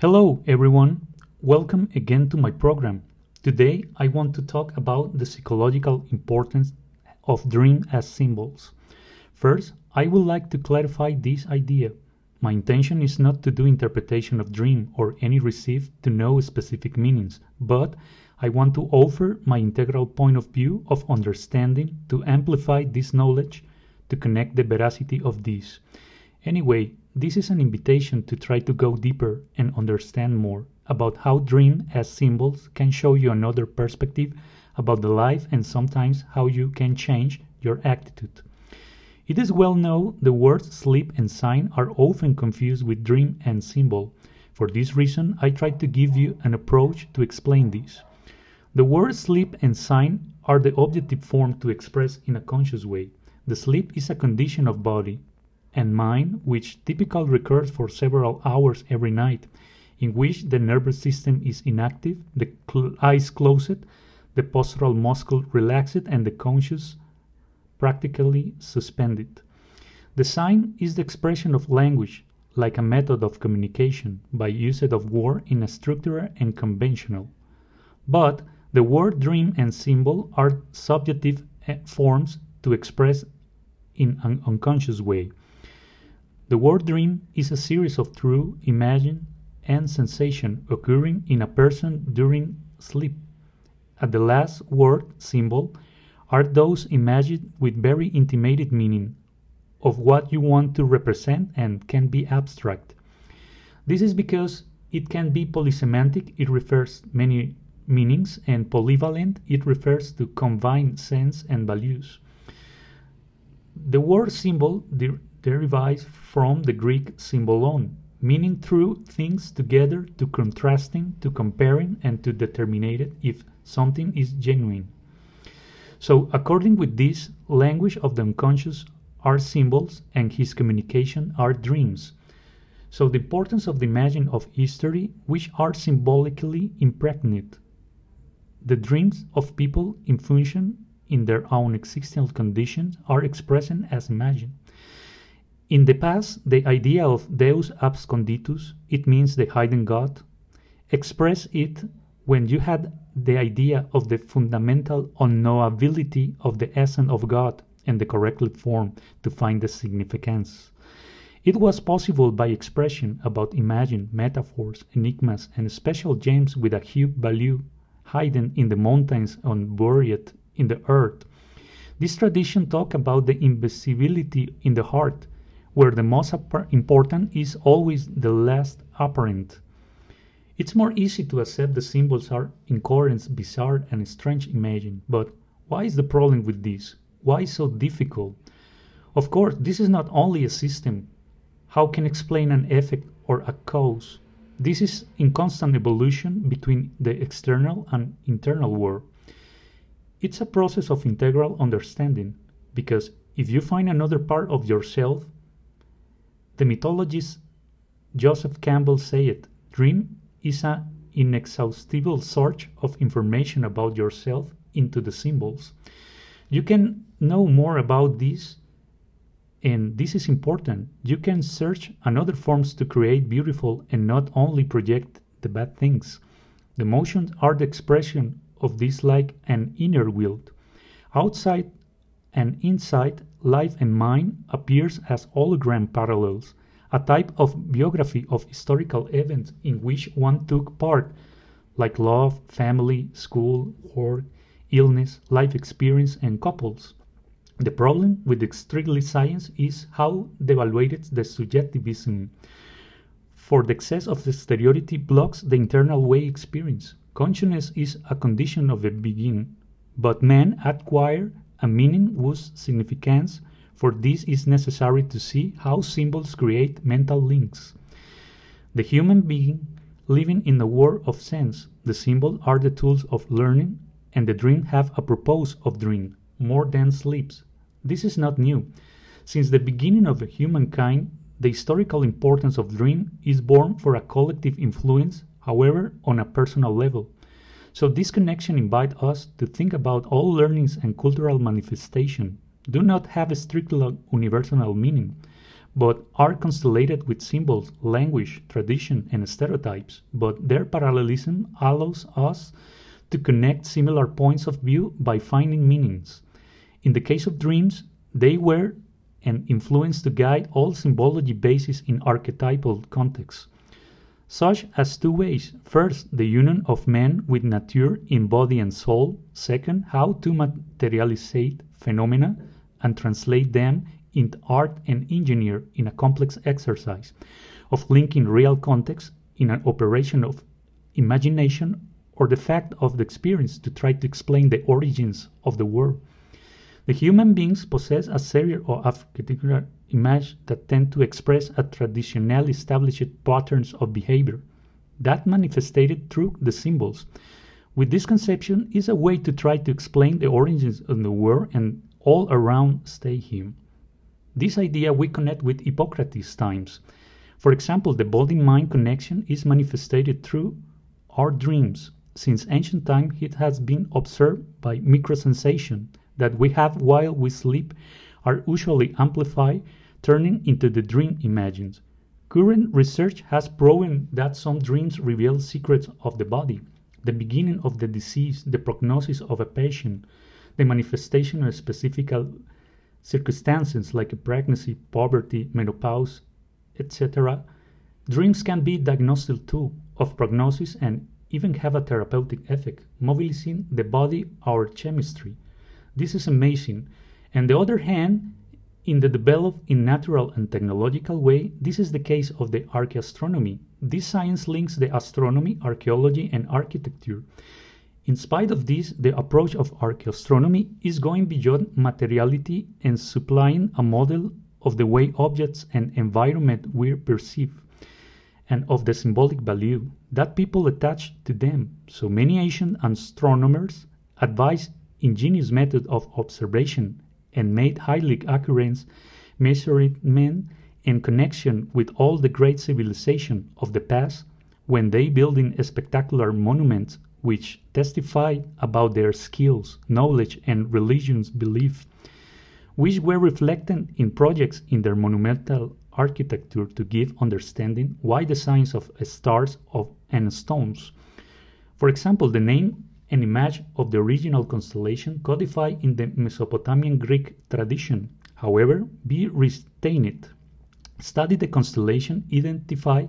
Hello, everyone. Welcome again to my program. Today, I want to talk about the psychological importance of dream as symbols. First, I would like to clarify this idea. My intention is not to do interpretation of dream or any received to know specific meanings, but I want to offer my integral point of view of understanding to amplify this knowledge to connect the veracity of this. Anyway, this is an invitation to try to go deeper and understand more about how dream as symbols can show you another perspective about the life and sometimes how you can change your attitude. It is well known the words sleep and sign are often confused with dream and symbol. For this reason, I try to give you an approach to explain this. The words sleep and sign are the objective form to express in a conscious way. The sleep is a condition of body and mind which typically recurs for several hours every night, in which the nervous system is inactive, the cl- eyes closed, the postural muscle relaxed, and the conscious practically suspended. The sign is the expression of language, like a method of communication by use of word in a structured and conventional. But the word dream and symbol are subjective eh, forms to express in an unconscious way. The word dream is a series of true, imagined, and sensation occurring in a person during sleep. At the last word symbol are those imagined with very intimated meaning of what you want to represent and can be abstract. This is because it can be polysemantic, it refers many meanings, and polyvalent, it refers to combined sense and values. The word symbol derives from the Greek symbolon, meaning through things together to contrasting, to comparing, and to determine if something is genuine. So, according with this, language of the unconscious are symbols and his communication are dreams. So, the importance of the imagining of history, which are symbolically impregnated. The dreams of people in function in their own existential conditions are expressed as imagined. In the past, the idea of Deus absconditus, it means the hidden God, expressed it when you had the idea of the fundamental unknowability of the essence of God and the correct form to find the significance. It was possible by expression about imagined metaphors, enigmas, and special gems with a huge value hidden in the mountains and buried in the earth. This tradition talk about the invisibility in the heart, where the most important is always the last apparent. It's more easy to accept the symbols are incoherent, bizarre, and strange imaging, but why is the problem with this? Why so difficult? Of course, this is not only a system. How can explain an effect or a cause? This is in constant evolution between the external and internal world. It's a process of integral understanding, because if you find another part of yourself, the mythologist Joseph Campbell said, dream is an inexhaustible search of information about yourself into the symbols. You can know more about this, and this is important. You can search another forms to create beautiful and not only project the bad things. The motions are the expression of this like an inner world. Outside and inside, life and mind appears as hologram parallels a type of biography of historical events in which one took part, like love, family, school, work, illness, life experience, and couples. The problem with strictly science is how devaluated the subjectivism. For the excess of exteriority blocks the internal way experience. Consciousness is a condition of the beginning, but man acquire a meaning whose significance for this is necessary to see how symbols create mental links. The human being living in a world of sense, the symbols are the tools of learning, and the dream have a purpose of dream, more than sleeps. This is not new. Since the beginning of humankind, the historical importance of dream is born for a collective influence, however, on a personal level. So this connection invites us to think about all learnings and cultural manifestation do not have a strictly universal meaning, but are constellated with symbols, language, tradition, and stereotypes. But their parallelism allows us to connect similar points of view by finding meanings. In the case of dreams, they were an influence to guide all symbology bases in archetypal contexts, such as two ways. First, the union of man with nature in body and soul. Second, how to materialize phenomena and translate them into art and engineer in a complex exercise of linking real context in an operation of imagination or the fact of the experience to try to explain the origins of the world. The human beings possess a series of archetypal images that tend to express a traditionally established patterns of behavior that manifested through the symbols. With this conception is a way to try to explain the origins of the world and all around stay him. This idea we connect with Hippocrates' times. For example, the body-mind connection is manifested through our dreams. Since ancient time, it has been observed by microsensation that we have while we sleep are usually amplified, turning into the dream images. Current research has proven that some dreams reveal secrets of the body, the beginning of the disease, the prognosis of a patient, the manifestation of specific circumstances like a pregnancy, poverty, menopause, etc., dreams can be diagnostic too of prognosis and even have a therapeutic effect, mobilizing the body our chemistry. This is amazing. And the other hand, in the developed in natural and technological way, this is the case of the archaeoastronomy. This science links the astronomy, archaeology, and architecture. In spite of this, the approach of archaeoastronomy is going beyond materiality and supplying a model of the way objects and environment we perceive, and of the symbolic value that people attach to them. So many ancient astronomers advised ingenious method of observation and made highly accurate measurement in connection with all the great civilization of the past when they building spectacular monuments which testify about their skills, knowledge, and religious belief, which were reflected in projects in their monumental architecture to give understanding why the signs of stars of, and stones. For example, the name and image of the original constellation codified in the Mesopotamian Greek tradition, however, be retained. Study the constellation identified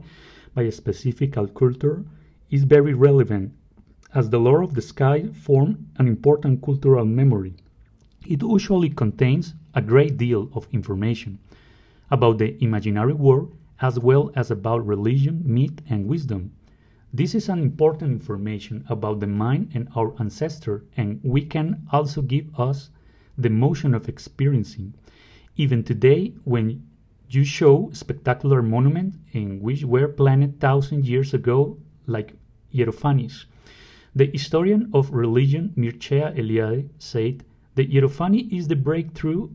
by a specific culture is very relevant as the lore of the sky form an important cultural memory. It usually contains a great deal of information about the imaginary world as well as about religion, myth, and wisdom. This is an important information about the mind and our ancestor, and we can also give us the motion of experiencing. Even today, when you show spectacular monuments in which were planned thousand years ago, like Hierophanes, the historian of religion Mircea Eliade said, "The Hierophany is the breakthrough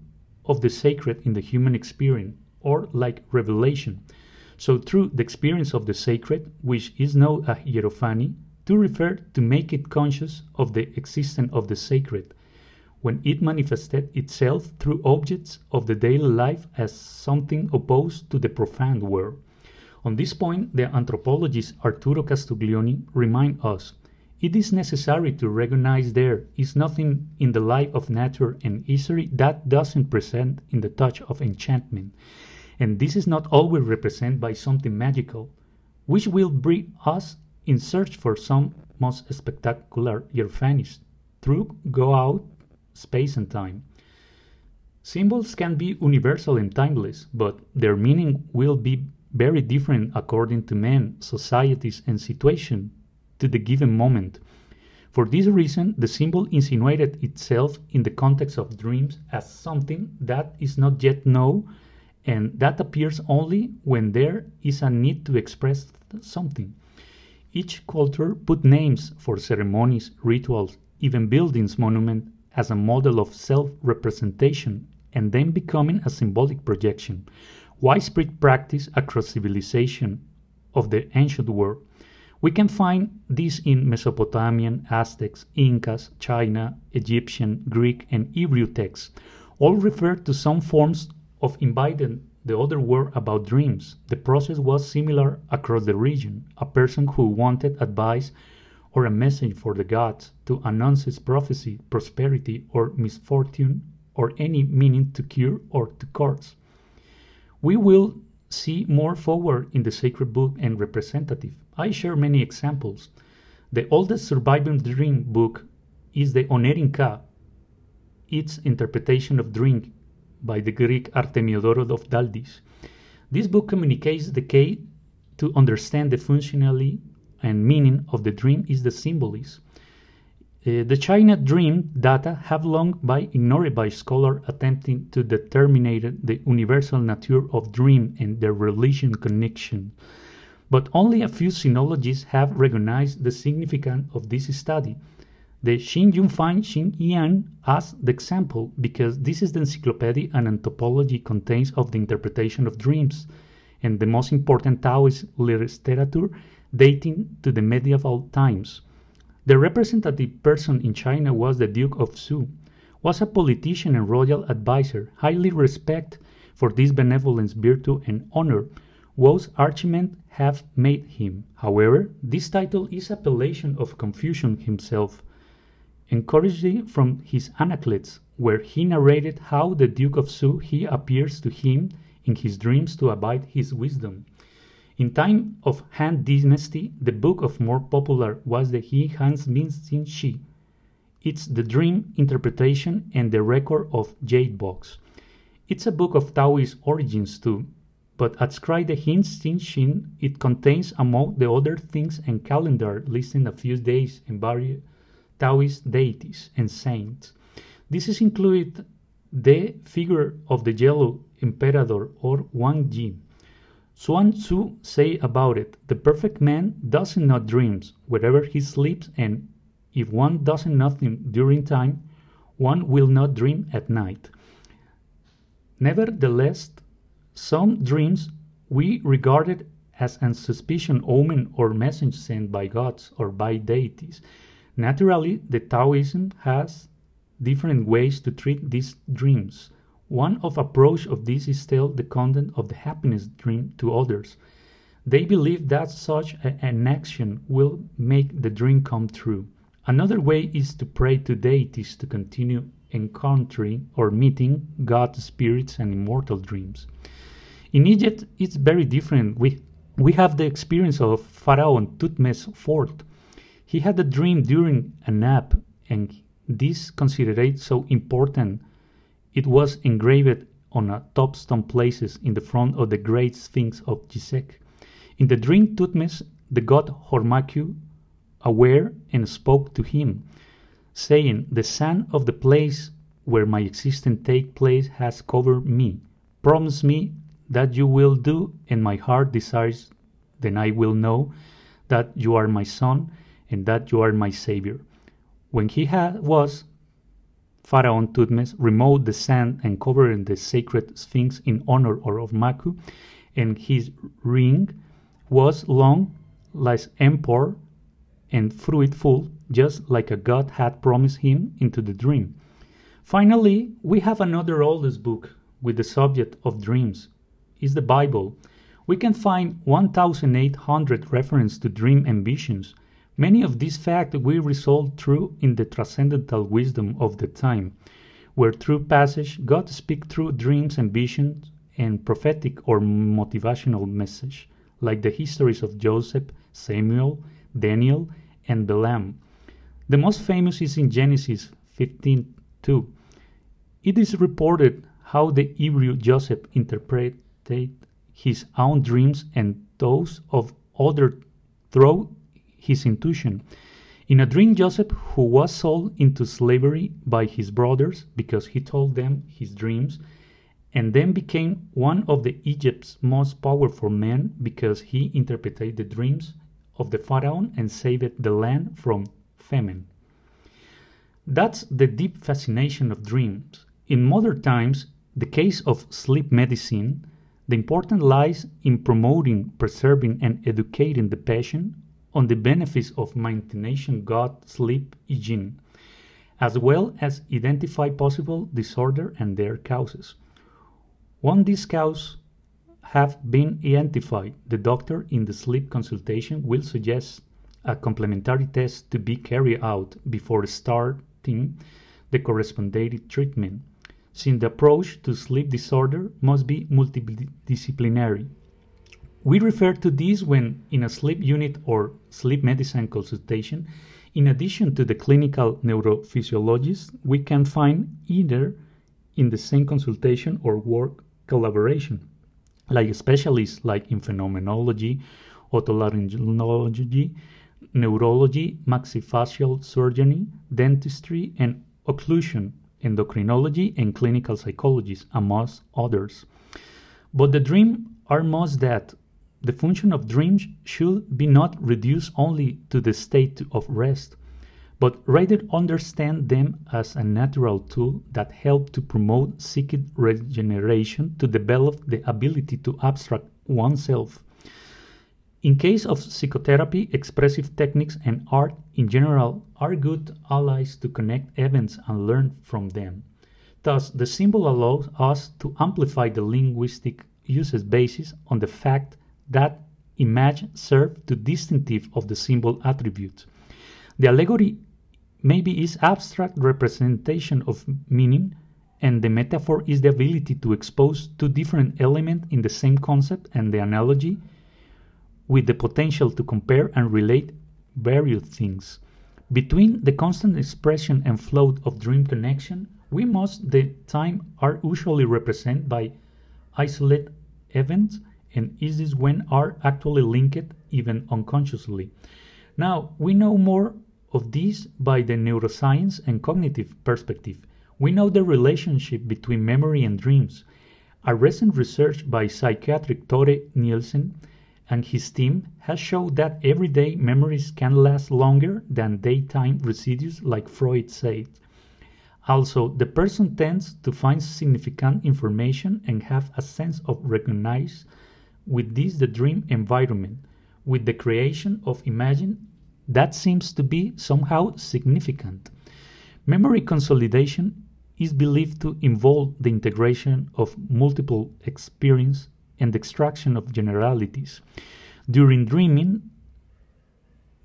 of the sacred in the human experience, or like revelation. So through the experience of the sacred, which is now a Hierophany, to refer to make it conscious of the existence of the sacred, when it manifested itself through objects of the daily life as something opposed to the profound world. On this point, the anthropologist Arturo Castiglioni reminds us it is necessary to recognize there is nothing in the life of nature and history that doesn't present in the touch of enchantment, and this is not always represented by something magical, which will bring us in search for some most spectacular Hierophanies through go out space and time. Symbols can be universal and timeless, but their meaning will be very different according to men, societies, and situation to the given moment. For this reason, the symbol insinuated itself in the context of dreams as something that is not yet known and that appears only when there is a need to express something. Each culture put names for ceremonies, rituals, even buildings, monuments as a model of self-representation and then becoming a symbolic projection, widespread practice across civilization of the ancient world. We can find this in Mesopotamian, Aztecs, Incas, China, Egyptian, Greek, and Hebrew texts. All refer to some forms of inviting the other world about dreams. The process was similar across the region. A person who wanted advice or a message for the gods to announce his prophecy, prosperity, or misfortune, or any meaning to cure or to curse. We will see more forward in the sacred book and representative. I share many examples. The oldest surviving dream book is the Onerin Ka, its interpretation of dream by the Greek Artemiodoros of Daldis. This book communicates the key to understand the functionality and meaning of the dream is the symbolism. Uh, the China dream data have long been ignored by scholars attempting to determine the universal nature of dream and their religion connection. But only a few sinologists have recognized the significance of this study. The Xin Yunfang Xin Yan as the example because this is the encyclopedia and anthropology contains of the interpretation of dreams and the most important Taoist literature dating to the medieval times. The representative person in China was the Duke of Zhou, was a politician and royal adviser, highly respected for this benevolence, virtue, and honor, Wo's archimen have made him. However, this title is appellation of Confucius himself, encouraged from his Analects, where he narrated how the Duke of Zhou he appears to him in his dreams to abide his wisdom. In time of Han Dynasty, the book of more popular was the He Hans Xin Shi. It's the dream interpretation and the record of Jade Box. It's a book of Taoist origins too, but adscribed the Hin Xin Shin, it contains among the other things and calendar listing a few days and various Taoist deities and saints. This is included the figure of the yellow emperor or Wang Yi. Zhuang Tzu say about it, the perfect man does not dreams wherever he sleeps and if one doesn't nothing during time, one will not dream at night. Nevertheless, some dreams we regarded as an suspicion omen or message sent by gods or by deities. Naturally, the Taoism has different ways to treat these dreams. One of approach of this is tell the content of the happiness dream to others. They believe that such an action will make the dream come true. Another way is to pray to deities to continue encountering or meeting God spirits and immortal dreams. In Egypt, it's very different. We, we have the experience of Pharaoh Thutmose IV. He had a dream during a nap, and this considered so important it was engraved on a top stone places in the front of the great Sphinx of Gizeh. In the dream Thutmose, the god Hormaku, aware and spoke to him, saying, The sun of the place where my existence take place has covered me. Promise me that you will do, and my heart desires, then I will know that you are my son and that you are my savior. When he had, was Pharaoh Thutmose removed the sand and covered the sacred sphinx in honor of Maku, and his ring was long like empor and fruitful, just like a god had promised him into the dream. Finally, we have another oldest book with the subject of dreams, is the Bible. We can find 1,800 references to dream and visions, Many of these facts we resolve through in the transcendental wisdom of the time, where through passage God speaks through dreams and visions and prophetic or motivational message, like the histories of Joseph, Samuel, Daniel, and Balaam. The most famous is in Genesis 15:2. It is reported how the Hebrew Joseph interpreted his own dreams and those of other through his intuition. In a dream, Joseph, who was sold into slavery by his brothers because he told them his dreams, and then became one of the Egypt's most powerful men because he interpreted the dreams of the pharaoh and saved the land from famine. That's the deep fascination of dreams. In modern times, the case of sleep medicine, the importance lies in promoting, preserving, and educating the patient on the benefits of maintaining good sleep hygiene, as well as identify possible disorder and their causes. Once these causes have been identified, the doctor in the sleep consultation will suggest a complementary test to be carried out before starting the corresponding treatment, since the approach to sleep disorder must be multidisciplinary. We refer to this when in a sleep unit or sleep medicine consultation, in addition to the clinical neurophysiologist, we can find either in the same consultation or work collaboration, like specialists like in phenomenology, otolaryngology, neurology, maxillofacial surgery, dentistry, and occlusion, endocrinology, and clinical psychologists, amongst others. But the dream are most that the function of dreams should be not reduced only to the state of rest, but rather understand them as a natural tool that help to promote psychic regeneration to develop the ability to abstract oneself. In case of psychotherapy, expressive techniques and art in general are good allies to connect events and learn from them. Thus, the symbol allows us to amplify the linguistic uses basis on the fact that image serve to distinctive of the symbol attribute. The allegory maybe is abstract representation of meaning and the metaphor is the ability to expose two different elements in the same concept and the analogy with the potential to compare and relate various things. Between the constant expression and flow of dream connection, we most the time are usually represented by isolated events and is this when are actually linked even unconsciously. Now, we know more of this by the neuroscience and cognitive perspective. We know the relationship between memory and dreams. A recent research by psychiatric Tore Nielsen and his team has shown that everyday memories can last longer than daytime residues like Freud said. Also, the person tends to find significant information and have a sense of recognize with this the dream environment, with the creation of imagine that seems to be somehow significant. Memory consolidation is believed to involve the integration of multiple experience and extraction of generalities. During dreaming,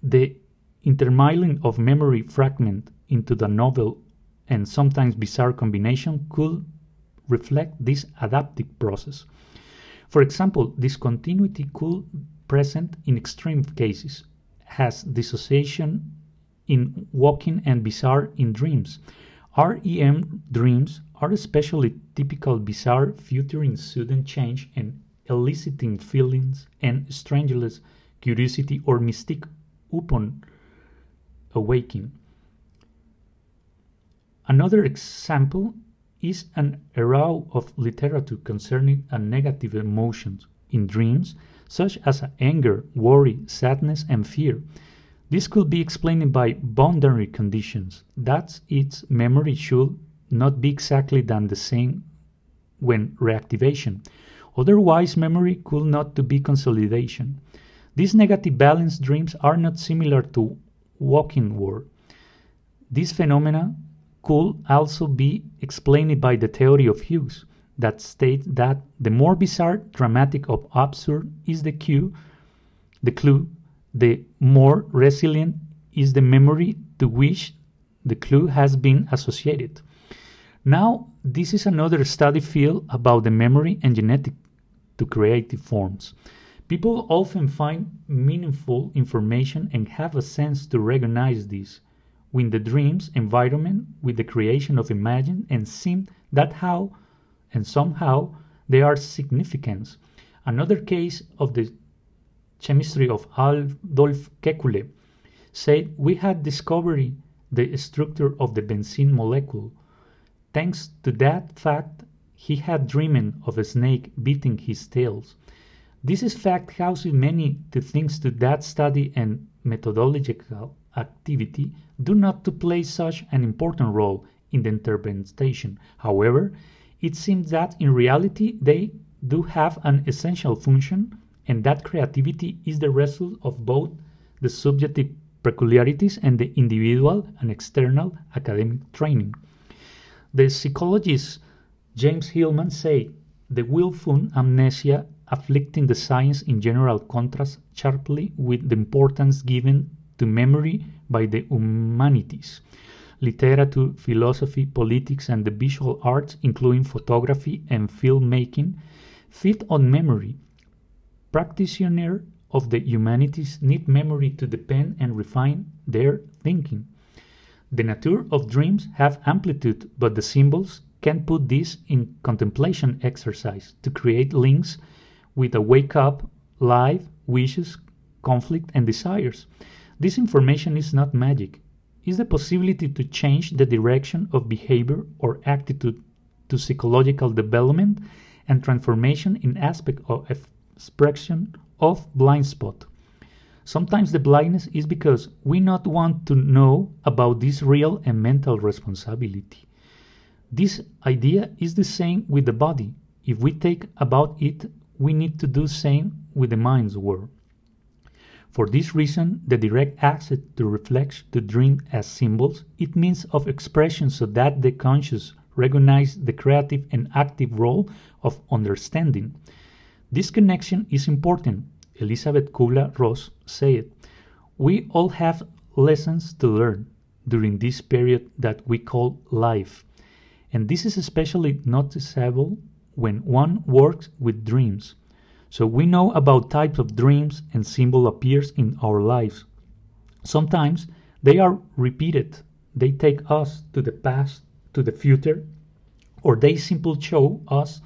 the intermingling of memory fragment into the novel and sometimes bizarre combination could reflect this adaptive process. For example, discontinuity could present in extreme cases, has dissociation in waking and bizarre in dreams. REM dreams are especially typical bizarre featuring sudden change and eliciting feelings and strangeless curiosity or mystique upon awaking. Another example is an array of literature concerning a negative emotions in dreams, such as anger, worry, sadness, and fear. This could be explained by boundary conditions, that its memory should not be exactly than the same when reactivation. Otherwise, memory could not be consolidation. These negative balance dreams are not similar to waking world. This phenomena could also be explained it by the theory of Hughes, that states that the more bizarre, dramatic, or absurd is the cue, the clue, the more resilient is the memory to which the clue has been associated. Now, this is another study field about the memory and genetic to creative forms. People often find meaningful information and have a sense to recognize this with the dreams environment with the creation of imagine and seem that how and somehow they are significant. Another case of the chemistry of Adolf Kekule said we had discovered the structure of the benzene molecule. Thanks to that fact, he had dreamed of a snake beating his tails. This is fact causes many to thanks to that study and methodological activity do not to play such an important role in the interpretation. However, it seems that in reality they do have an essential function and that creativity is the result of both the subjective peculiarities and the individual and external academic training. The psychologist James Hillman said the willful amnesia afflicting the science in general contrasts sharply with the importance given to memory by the humanities literature, philosophy, politics, and the visual arts, including photography and filmmaking, feed on memory. Practitioners of the humanities need memory to deepen and refine their thinking. The nature of dreams have amplitude, but the symbols can put this in contemplation exercise to create links with a wake up, life, wishes, conflict, and desires. This information is not magic is the possibility to change the direction of behavior or attitude to psychological development and transformation in aspect of expression of blind spot. Sometimes the blindness is because we not want to know about this real and mental responsibility. This idea is the same with the body. If we take about it, we need to do same with the mind's world. For this reason, the direct access to reflex to dream as symbols, it means of expression so that the conscious recognize the creative and active role of understanding. This connection is important. Elisabeth Kubler-Ross said, We all have lessons to learn during this period that we call life. And this is especially noticeable when one works with dreams. So we know about types of dreams and symbol appears in our lives. Sometimes they are repeated. They take us to the past, to the future, or they simply show us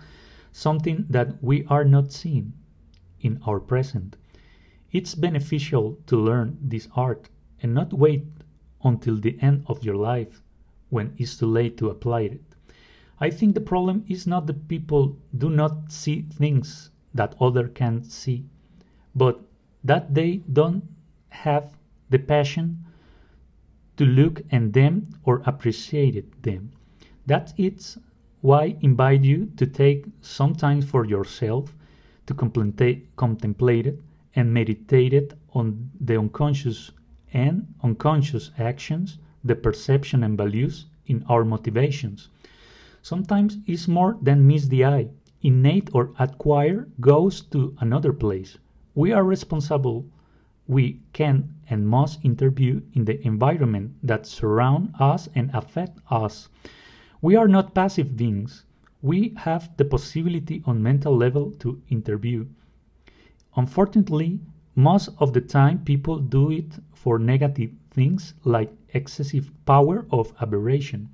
something that we are not seeing in our present. It's beneficial to learn this art and not wait until the end of your life when it's too late to apply it. I think the problem is not that people do not see things that other can see, but that they don't have the passion to look at them or appreciate them. That is why invite you to take some time for yourself to contemplate it and meditate it on the unconscious and unconscious actions, the perception and values in our motivations. Sometimes it's more than meets the eye innate or acquired goes to another place. We are responsible. We can and must interview in the environment that surround us and affect us. We are not passive beings. We have the possibility on mental level to interview. Unfortunately, most of the time people do it for negative things like excessive power of aberration.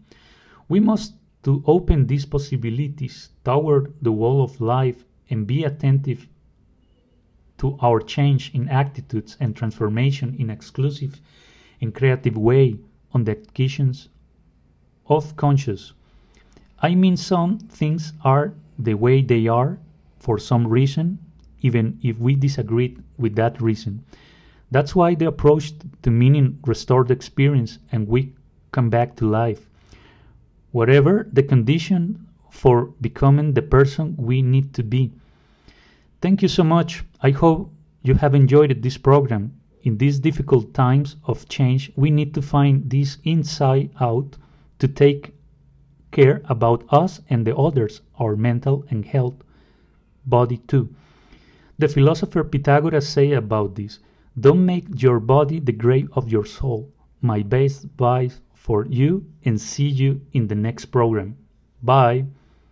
We must to open these possibilities toward the wall of life and be attentive to our change in attitudes and transformation in exclusive and creative way on the occasions of conscious. I mean some things are the way they are for some reason, even if we disagree with that reason. That's why the approach to meaning restored experience and we come back to life whatever the condition for becoming the person we need to be. Thank you so much. I hope you have enjoyed this program. In these difficult times of change, we need to find this inside out to take care about us and the others, our mental and health body too. The philosopher Pythagoras say about this, don't make your body the grave of your soul. My best advice for you and see you in the next program. Bye.